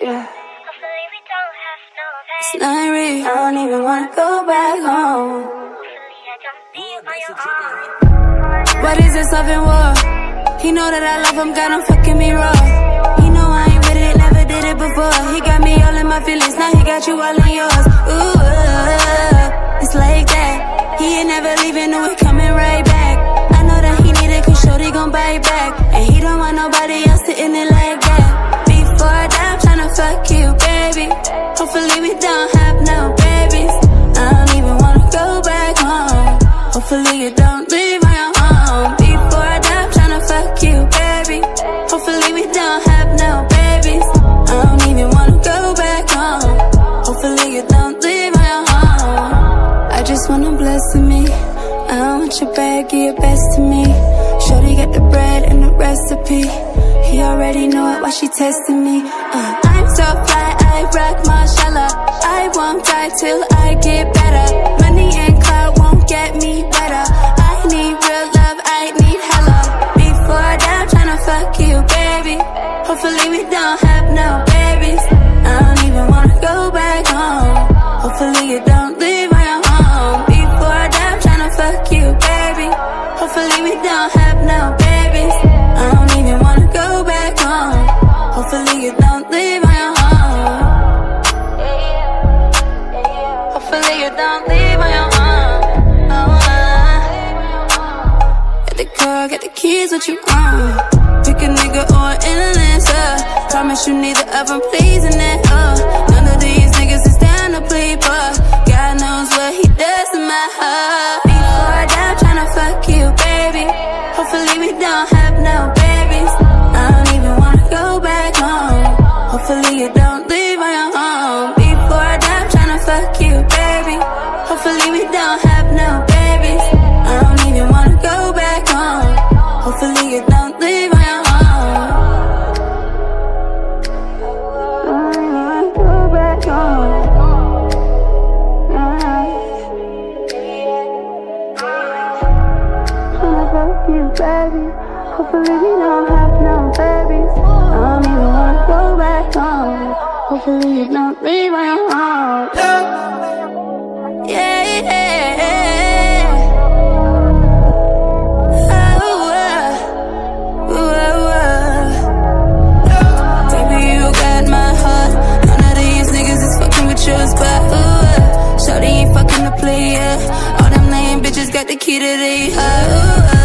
Yeah. It's not real. I don't even wanna go back home. What is this love and war? He know that I love him, got him fucking me raw. He know I ain't with it, never did it before. He got me all in my feelings, now he got you all in yours. Ooh, it's like that. He ain't never leaving, no, we coming right back. I know that he need it, cause shorty gon' bite back. And he don't want nobody else sitting it fuck you, baby. Hopefully we don't have no babies. I don't even wanna go back home. Hopefully you don't leave my home. Before I die, I'm tryna fuck you, baby. Hopefully we don't have no babies. I don't even wanna go back home. Hopefully you don't leave my home. I just wanna bless me. I don't want your bag, give your best to me. Shorty got the bread and the recipe. He already know it, why she testing me. Uh, get better. Money and clout won't get me better. I need real love, I need hella. Before I die, I'm tryna fuck you, baby. Hopefully we don't have no babies. I don't even wanna go back home. Hopefully you don't leave my home. Before I die, I'm tryna fuck you, baby. Hopefully we don't have no babies. I don't even wanna go back home. Hopefully you don't leave keys, what you want? Pick a nigga or an influencer. Promise you neither of them pleasing it. Uh. Baby. Hopefully we don't have no babies. I don't even wanna go back home. Hopefully you don't leave my home. Yeah, yeah. Oh, uh, ooh, uh. Baby, you got my heart. None of these niggas is fucking with yours, but ooh, uh. Shorty ain't fucking the player. All them lame bitches got the key to the